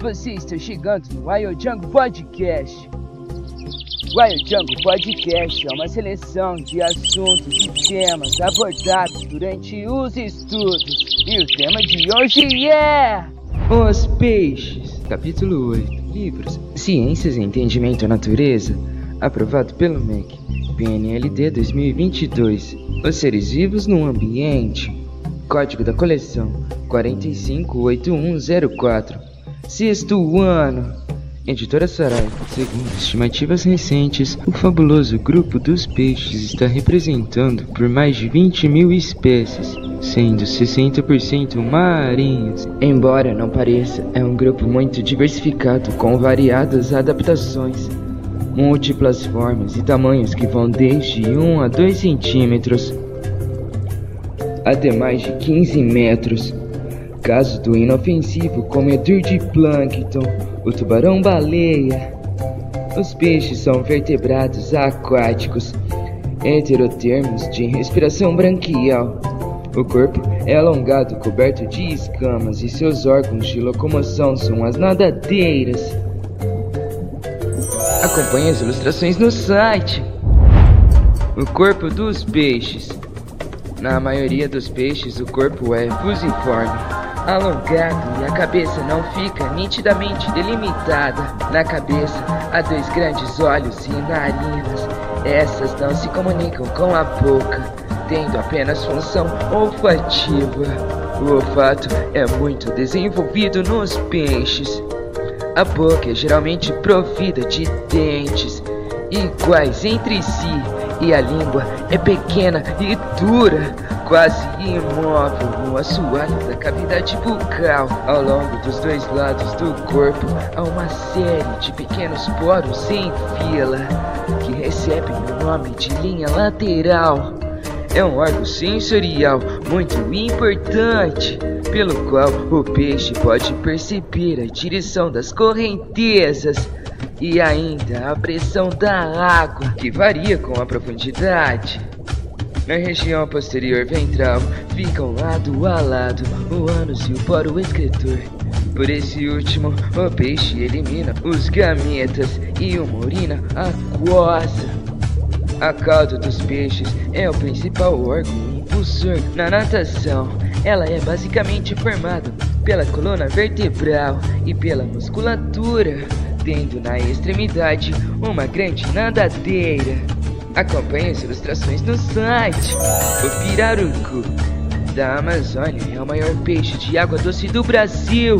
Você está chegando no Wild Jungle Podcast. Wild Jungle Podcast é uma seleção de assuntos e temas abordados durante os estudos. E o tema de hoje é. Os peixes. Capítulo 8. Livros. Ciências e Entendimento da Natureza. Aprovado pelo MEC. PNLD 2022. Os seres vivos no ambiente. Código da coleção 458104. Sexto ano. Editora Saraiva. Segundo estimativas recentes, o fabuloso grupo dos peixes está representando por mais de 20 mil espécies, sendo 60% marinhos. Embora não pareça, é um grupo muito diversificado com variadas adaptações, múltiplas formas e tamanhos que vão desde 1 a 2 centímetros até mais de 15 metros. Caso do inofensivo comedor de plâncton, o tubarão-baleia. Os peixes são vertebrados aquáticos, heterotermos de respiração branquial. O corpo é alongado, coberto de escamas, e seus órgãos de locomoção são as nadadeiras. Acompanhe as ilustrações no site. O corpo dos peixes. Na maioria dos peixes, o corpo é fusiforme, alongado e a cabeça não fica nitidamente delimitada. Na cabeça há dois grandes olhos e narinas. Essas não se comunicam com a boca, tendo apenas função olfativa. O olfato é muito desenvolvido nos peixes. A boca é geralmente provida de dentes iguais entre si e a língua é pequena e dura, quase imóvel no assoalho da cavidade bucal. Ao longo dos dois lados do corpo há uma série de pequenos poros em fila que recebem o nome de linha lateral. É um órgão sensorial muito importante, pelo qual o peixe pode perceber a direção das correntezas e ainda a pressão da água, que varia com a profundidade. Na região posterior ventral ficam lado a lado o ânus e o poro excretor. Por esse último, o peixe elimina os gametas e uma urina aquosa. A cauda dos peixes é o principal órgão impulsor na natação. Ela é basicamente formada pela coluna vertebral e pela musculatura tendo na extremidade uma grande nadadeira. Acompanhe as ilustrações no site. O pirarucu da Amazônia é o maior peixe de água doce do Brasil,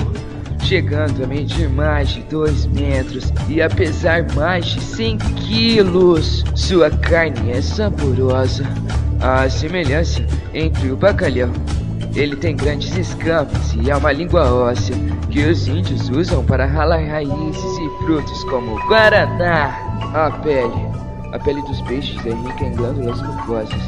chegando a medir mais de 2 metros e a pesar mais de 100 quilos. Sua carne é saborosa, a semelhança entre o bacalhau ele tem grandes escamas e é uma língua óssea que os índios usam para ralar raízes e frutos como guaraná. A pele. A pele dos peixes é rica em glândulas mucosas.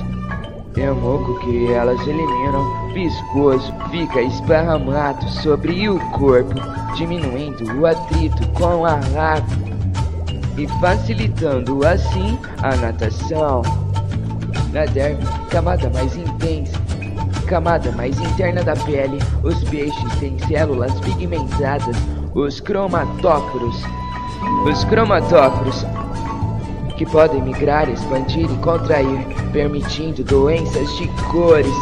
É um moco que elas eliminam viscoso, fica esparramado sobre o corpo, diminuindo o atrito com a água e facilitando assim a natação. Na derme, camada mais intensa, camada mais interna da pele, os peixes têm células pigmentadas, os cromatóforos. Os cromatóforos que podem migrar, expandir e contrair, permitindo doenças de cores,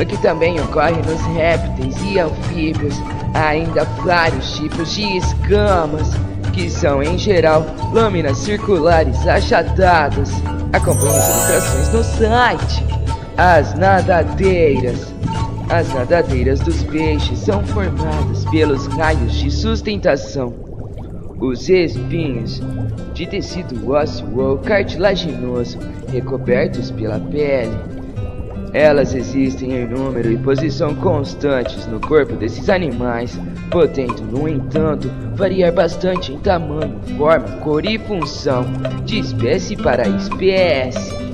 o que também ocorre nos répteis e anfíbios. Há ainda vários tipos de escamas, que são em geral lâminas circulares achatadas. Acompanhe as ilustrações no site. As nadadeiras. As nadadeiras dos peixes são formadas pelos raios de sustentação, os espinhos, de tecido ósseo ou cartilaginoso recobertos pela pele. Elas existem em número e posição constantes no corpo desses animais, podendo, no entanto, variar bastante em tamanho, forma, cor e função, de espécie para espécie.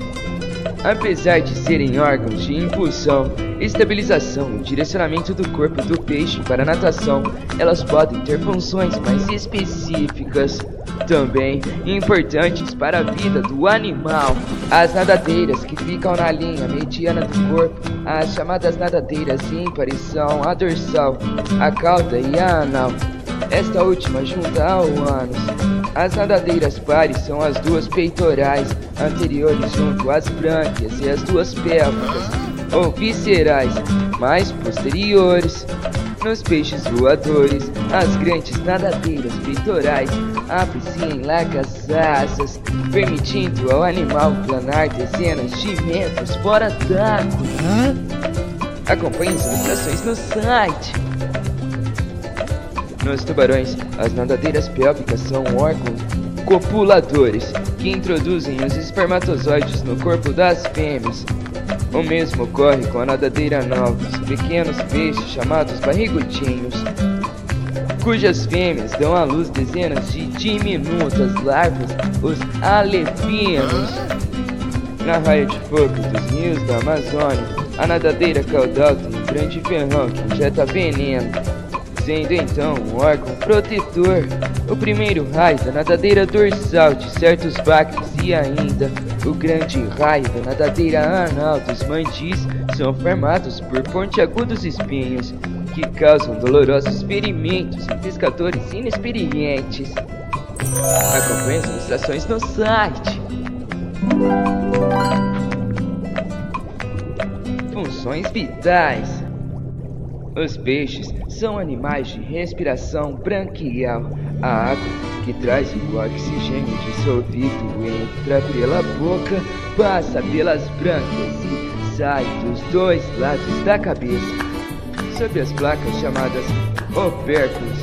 Apesar de serem órgãos de impulsão, estabilização e direcionamento do corpo do peixe para a natação, elas podem ter funções mais específicas, também importantes para a vida do animal. As nadadeiras que ficam na linha mediana do corpo, as chamadas nadadeiras ímpares são a dorsal, a cauda e a anal. esta última junta ao ânus. As nadadeiras pares são as duas peitorais anteriores junto às brânquias e as duas pélvicas, ou viscerais, mais posteriores. Nos peixes voadores, as grandes nadadeiras peitorais abrem-se em largas asas, permitindo ao animal planar dezenas de metros fora d'água. Acompanhe as ilustrações no site. Nos tubarões, as nadadeiras pélvicas são órgãos copuladores que introduzem os espermatozoides no corpo das fêmeas. O mesmo ocorre com a nadadeira novos, pequenos peixes chamados barrigudinhos, cujas fêmeas dão à luz dezenas de diminutas larvas, os alepinos. Na raia de fogo dos rios da Amazônia, a nadadeira caudal tem um grande ferrão que injeta veneno, sendo então um órgão protetor. O primeiro raio da nadadeira dorsal de certos bactérias e ainda o grande raio da nadadeira anal dos mandis são formados por pontiagudos espinhos que causam dolorosos ferimentos em pescadores inexperientes. Acompanhe as ilustrações no site. Funções vitais. Os peixes são animais de respiração branquial. A água que traz o oxigênio dissolvido entra pela boca, passa pelas brânquias e sai dos dois lados da cabeça. Sob as placas chamadas opérculos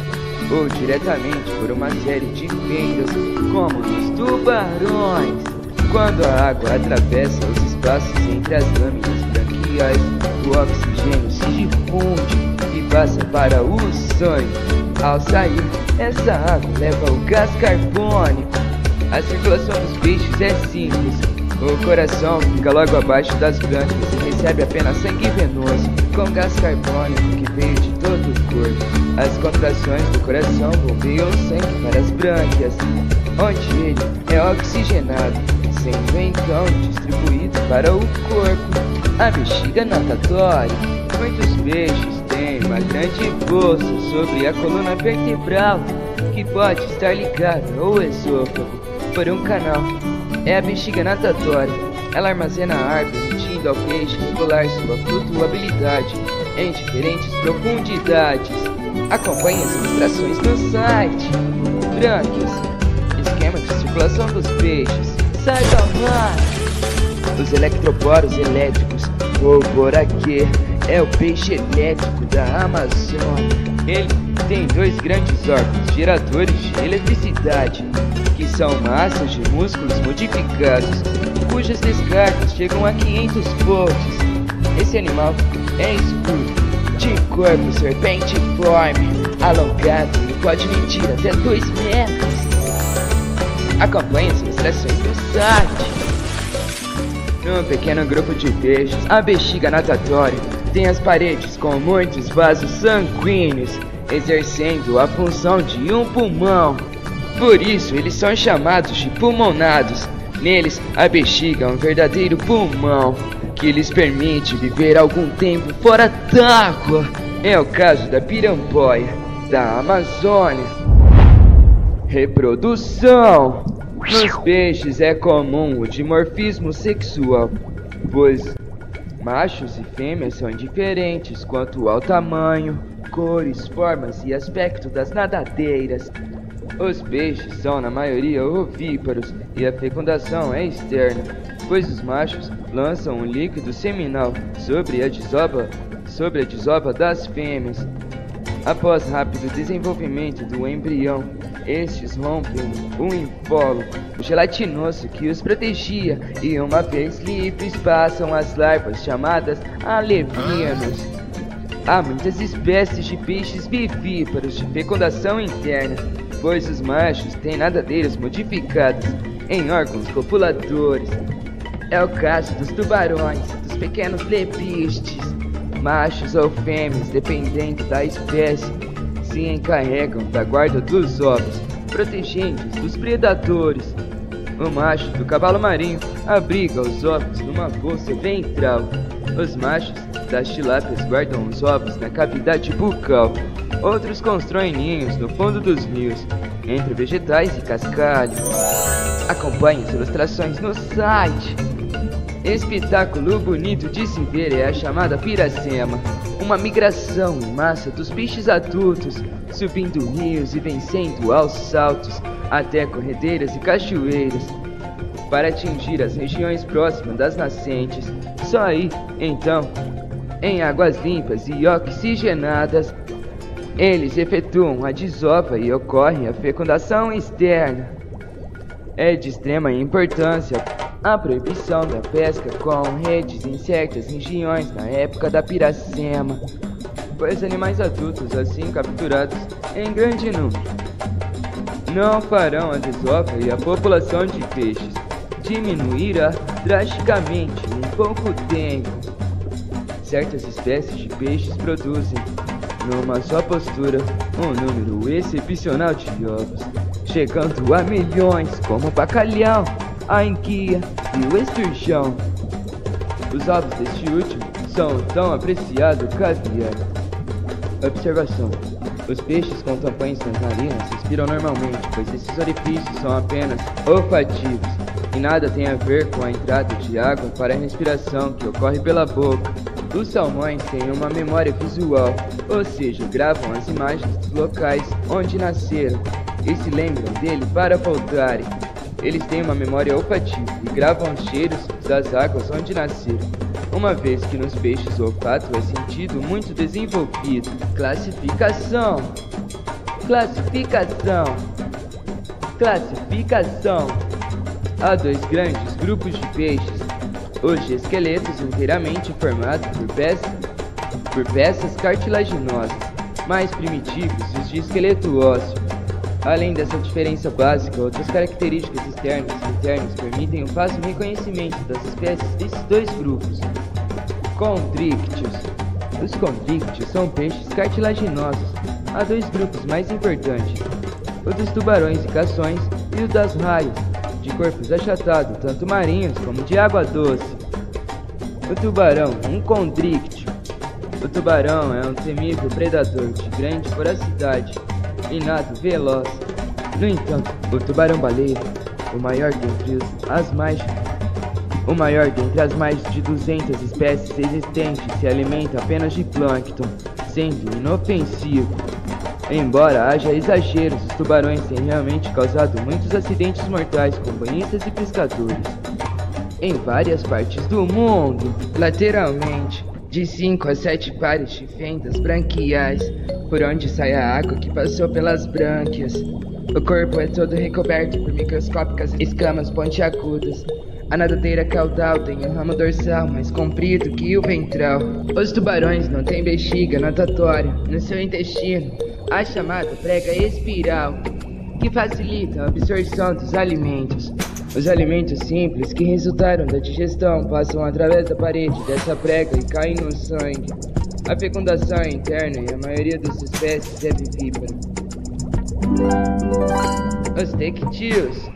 ou diretamente por uma série de fendas, como nos tubarões. Quando a água atravessa os espaços entre as lâminas o oxigênio se difunde e passa para o sangue. Ao sair, essa água leva o gás carbônico. A circulação dos peixes é simples. O coração fica logo abaixo das brânquias e recebe apenas sangue venoso, com gás carbônico que veio de todo o corpo. As contrações do coração bombeiam sangue para as brânquias, onde ele é oxigenado, sendo então distribuído para o corpo. A bexiga natatória. Muitos peixes têm uma grande bolsa sobre a coluna vertebral, que pode estar ligada ao esôfago por um canal. É a bexiga natatória. Ela armazena ar, permitindo ao peixe regular sua flutuabilidade em diferentes profundidades. Acompanhe as ilustrações no site. Brânquias. Esquema de circulação dos peixes. Os electroporos elétricos, ou boraquê, é o peixe elétrico da Amazônia. Ele tem dois grandes órgãos geradores de eletricidade, que são massas de músculos modificados, cujas descargas chegam a 500 volts. Esse animal é escuro, de corpo serpentiforme, alongado e pode medir até 2 metros. Acompanhe as ilustrações do site. Num pequeno grupo de peixes, a bexiga natatória tem as paredes com muitos vasos sanguíneos, exercendo a função de um pulmão. Por isso, eles são chamados de pulmonados. Neles, a bexiga é um verdadeiro pulmão que lhes permite viver algum tempo fora d'água. É o caso da piramboia da Amazônia. Reprodução. Nos peixes é comum o dimorfismo sexual, pois machos e fêmeas são diferentes quanto ao tamanho, cores, formas e aspecto das nadadeiras. Os peixes são, na maioria, ovíparos e a fecundação é externa, pois os machos lançam um líquido seminal sobre a desova, sobre a desova das fêmeas. Após rápido desenvolvimento do embrião, estes rompem o invólucro gelatinoso que os protegia e, uma vez livres, passam as larvas chamadas alevinos. Há muitas espécies de peixes vivíparos de fecundação interna, pois os machos têm nadadeiras modificadas em órgãos copuladores. É o caso dos tubarões, dos pequenos lepistes, machos ou fêmeas, dependendo da espécie, se encarregam da guarda dos ovos, protegendo-os dos predadores. O macho do cavalo marinho abriga os ovos numa bolsa ventral. Os machos das tilápias guardam os ovos na cavidade bucal. Outros constroem ninhos no fundo dos rios, entre vegetais e cascalho. Acompanhe as ilustrações no site. Espetáculo bonito de se ver é a chamada piracema, uma migração em massa dos peixes adultos, subindo rios e vencendo aos saltos até corredeiras e cachoeiras, para atingir as regiões próximas das nascentes. Só aí, então, em águas limpas e oxigenadas, eles efetuam a desova e ocorre a fecundação externa. É de extrema importância a proibição da pesca com redes certas regiões na época da piracema, pois animais adultos assim capturados em grande número não farão a desova e a população de peixes diminuirá drasticamente em pouco tempo. Certas espécies de peixes produzem numa só postura, um número excepcional de ovos, chegando a milhões, como o bacalhau, a enguia e o esturjão. Os ovos deste último são tão apreciado caviar. Observação. Os peixes com tampões nas narinas respiram normalmente, pois esses orifícios são apenas olfativos e nada tem a ver com a entrada de água para a respiração que ocorre pela boca. Os salmões têm uma memória visual, ou seja, gravam as imagens dos locais onde nasceram e se lembram dele para voltarem. Eles têm uma memória olfativa e gravam os cheiros das águas onde nasceram, uma vez que nos peixes o olfato é sentido muito desenvolvido. Classificação: Classificação: Classificação. Há dois grandes grupos de peixes os esqueletos inteiramente formados por peças, por peças cartilaginosas, mais primitivos os de esqueleto ósseo. Além dessa diferença básica, outras características externas e internas permitem o fácil reconhecimento das espécies desses dois grupos. Condrictios. Os condrictios são peixes cartilaginosos. Há dois grupos mais importantes: o dos tubarões e cações e o das raias, de corpos achatados, tanto marinhos como de água doce. O tubarão, um condrictio. O tubarão é um temível predador de grande voracidade e veloz. No entanto, o tubarão-baleia, o maior dentre as mais o maior dentre as mais de 200 espécies existentes se alimenta apenas de plâncton, sendo inofensivo. Embora haja exageros, os tubarões têm realmente causado muitos acidentes mortais com banhistas e pescadores. Em várias partes do mundo, lateralmente, de 5 a 7 pares de fendas branquiais, por onde sai a água que passou pelas brânquias. O corpo é todo recoberto por microscópicas escamas pontiagudas. A nadadeira caudal tem um ramo dorsal mais comprido que o ventral. Os tubarões não têm bexiga natatória no seu intestino a chamada prega espiral, que facilita a absorção dos alimentos. Os alimentos simples que resultaram da digestão passam através da parede dessa prega e caem no sangue. A fecundação é interna e a maioria das espécies é vivípara. Os teictios.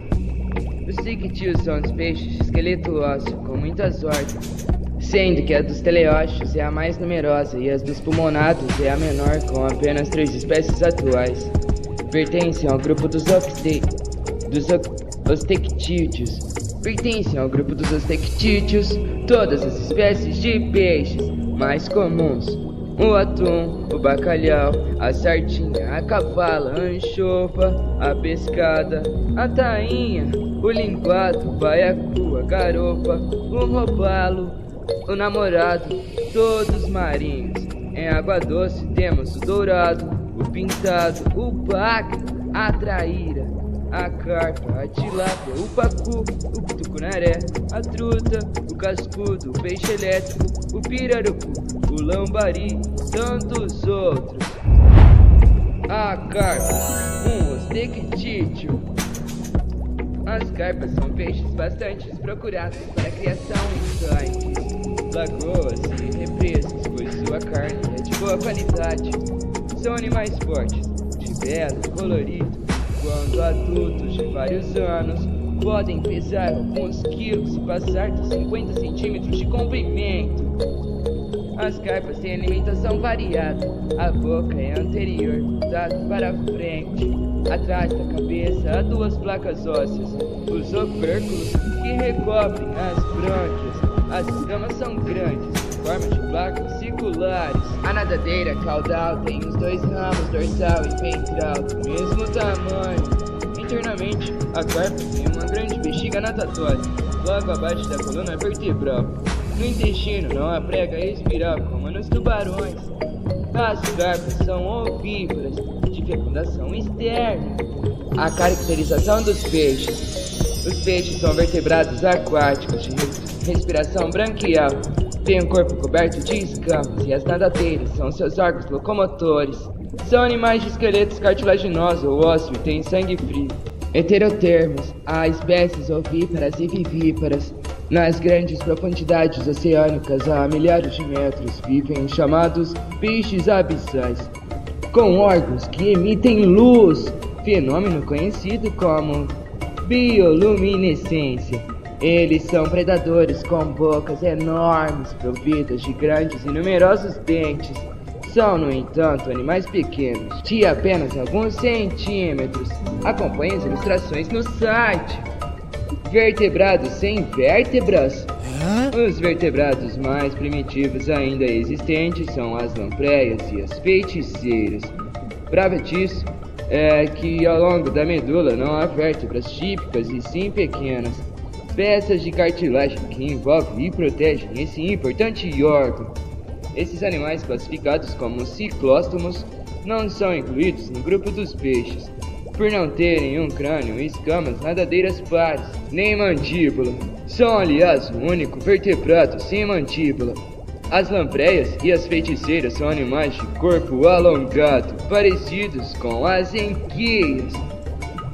Os teictios são os peixes de esqueleto ósseo com muitas órgãos sendo que a dos teleósteos é a mais numerosa e as dos pulmonados é a menor, com apenas três espécies atuais. Pertencem ao grupo dos, octe... dos ostectídeos. Pertencem ao grupo dos ostectídeos todas as espécies de peixes mais comuns. O atum, o bacalhau, a sardinha, a cavala, a anchova, a pescada, a tainha, o linguado, o baiacu, a garopa, o robalo, o namorado, todos marinhos. Em água doce temos o dourado, o pintado, o baca, a traíra, a carpa, a tilápia, o pacu, o tucunaré, a truta, o cascudo, o peixe elétrico, o pirarucu, o lambari, tantos outros. A carpa, um ostectítio. As carpas são peixes bastante procurados para a criação em tanques lagoas e represas, pois sua carne é de boa qualidade. São animais fortes, de belo colorido, quando adultos de vários anos podem pesar alguns quilos e passar dos 50 centímetros de comprimento. As carpas têm alimentação variada. A boca é anterior, dado para frente. Atrás da cabeça há duas placas ósseas, os opérculos que recobrem as brânquias. As escamas são grandes, forma de placas circulares. A nadadeira caudal tem os dois ramos dorsal e ventral do mesmo tamanho. Internamente, a carpa tem uma grande bexiga natatória, logo abaixo da coluna vertebral. No intestino não há prega espiral como nos tubarões. As carpas são ovíparas, de fecundação externa. A caracterização dos peixes. Os peixes são vertebrados aquáticos de respiração branquial. Têm um corpo coberto de escamas e as nadadeiras são seus órgãos locomotores. São animais de esqueletos cartilaginosos ou ósseo e têm sangue frio. Heterotermos, há espécies ovíparas e vivíparas. Nas grandes profundidades oceânicas, há milhares de metros, vivem chamados peixes abissais, com órgãos que emitem luz, fenômeno conhecido como bioluminescência. Eles são predadores com bocas enormes, providas de grandes e numerosos dentes. São, no entanto, animais pequenos, de apenas alguns centímetros. Acompanhe as ilustrações no site vertebrados sem vértebras. Os vertebrados mais primitivos ainda existentes são as lampreias e as feiticeiras. Prova disso é que ao longo da medula não há vértebras típicas e sim pequenas peças de cartilagem que envolvem e protegem esse importante órgão. Esses animais classificados como ciclóstomos não são incluídos no grupo dos peixes, por não terem um crânio e escamas nadadeiras pares, nem mandíbula. São, aliás, o único vertebrado sem mandíbula. As lampreias e as feiticeiras são animais de corpo alongado, parecidos com as enguias.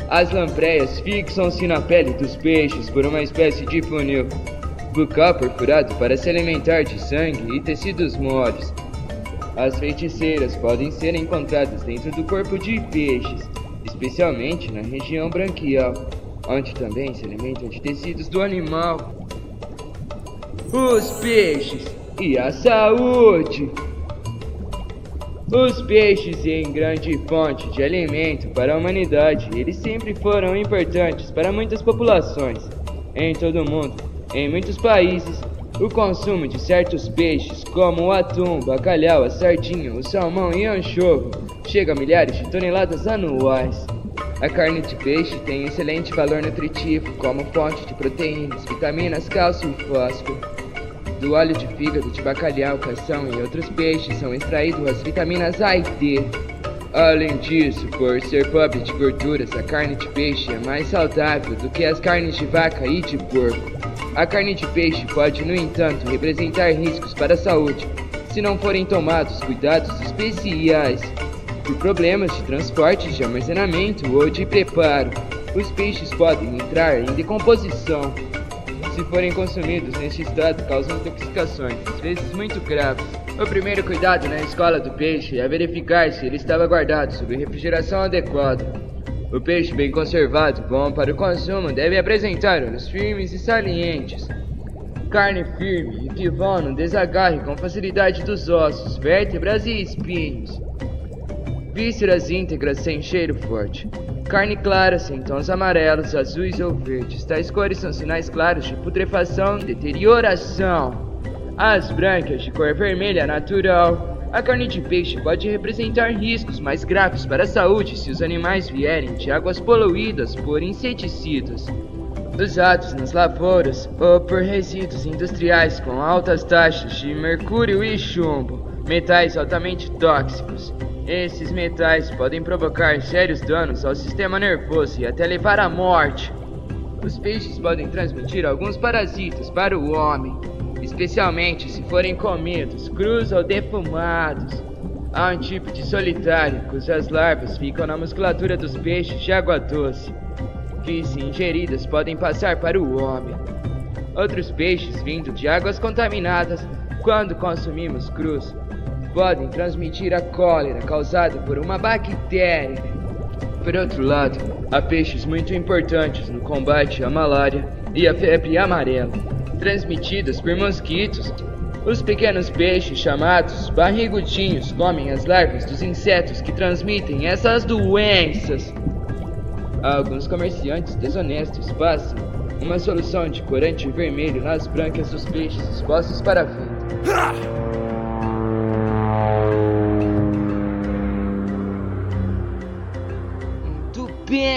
As lampreias fixam-se na pele dos peixes por uma espécie de funil, bucal perfurado para se alimentar de sangue e tecidos moles. As feiticeiras podem ser encontradas dentro do corpo de peixes, especialmente na região branquial, onde também se alimentam de tecidos do animal. Os peixes e a saúde. Os peixes em grande fonte de alimento para a humanidade, eles sempre foram importantes para muitas populações em todo o mundo. Em muitos países, o consumo de certos peixes, como o atum, bacalhau, a sardinha, o salmão e anchovo, chega a milhares de toneladas anuais. A carne de peixe tem excelente valor nutritivo como fonte de proteínas, vitaminas, cálcio e fósforo. Do óleo de fígado de bacalhau, cação e outros peixes são extraídas as vitaminas A e D. Além disso, por ser pobre de gorduras, a carne de peixe é mais saudável do que as carnes de vaca e de porco. A carne de peixe pode, no entanto, representar riscos para a saúde se não forem tomados cuidados especiais por problemas de transporte, de armazenamento ou de preparo. Os peixes podem entrar em decomposição. Se forem consumidos neste estado, causam intoxicações, às vezes muito graves. O primeiro cuidado na escola do peixe é verificar se ele estava guardado sob refrigeração adequada. O peixe bem conservado, bom para o consumo, deve apresentar olhos firmes e salientes, carne firme e que vão no desagarre com facilidade dos ossos, vértebras e espinhos. Vísceras íntegras sem cheiro forte. Carne clara sem tons amarelos, azuis ou verdes. Tais cores são sinais claros de putrefação, deterioração. As brancas de cor vermelha natural. A carne de peixe pode representar riscos mais graves para a saúde se os animais vierem de águas poluídas por inseticidas usados nas lavouras ou por resíduos industriais com altas taxas de mercúrio e chumbo, metais altamente tóxicos. Esses metais podem provocar sérios danos ao sistema nervoso e até levar à morte. Os peixes podem transmitir alguns parasitas para o homem, especialmente se forem comidos crus ou defumados. Há um tipo de solitário cujas larvas ficam na musculatura dos peixes de água doce, que, se ingeridas, podem passar para o homem. Outros peixes vindo de águas contaminadas, quando consumimos crus, podem transmitir a cólera causada por uma bactéria. Por outro lado, há peixes muito importantes no combate à malária e à febre amarela, transmitidas por mosquitos Os pequenos peixes chamados barrigudinhos comem as larvas dos insetos que transmitem essas doenças. Alguns comerciantes desonestos passam uma solução de corante vermelho nas brancas dos peixes expostos para a venda.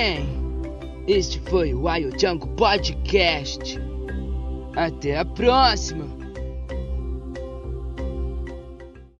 Bem. Este foi o Wild Jungle Podcast. Até a próxima.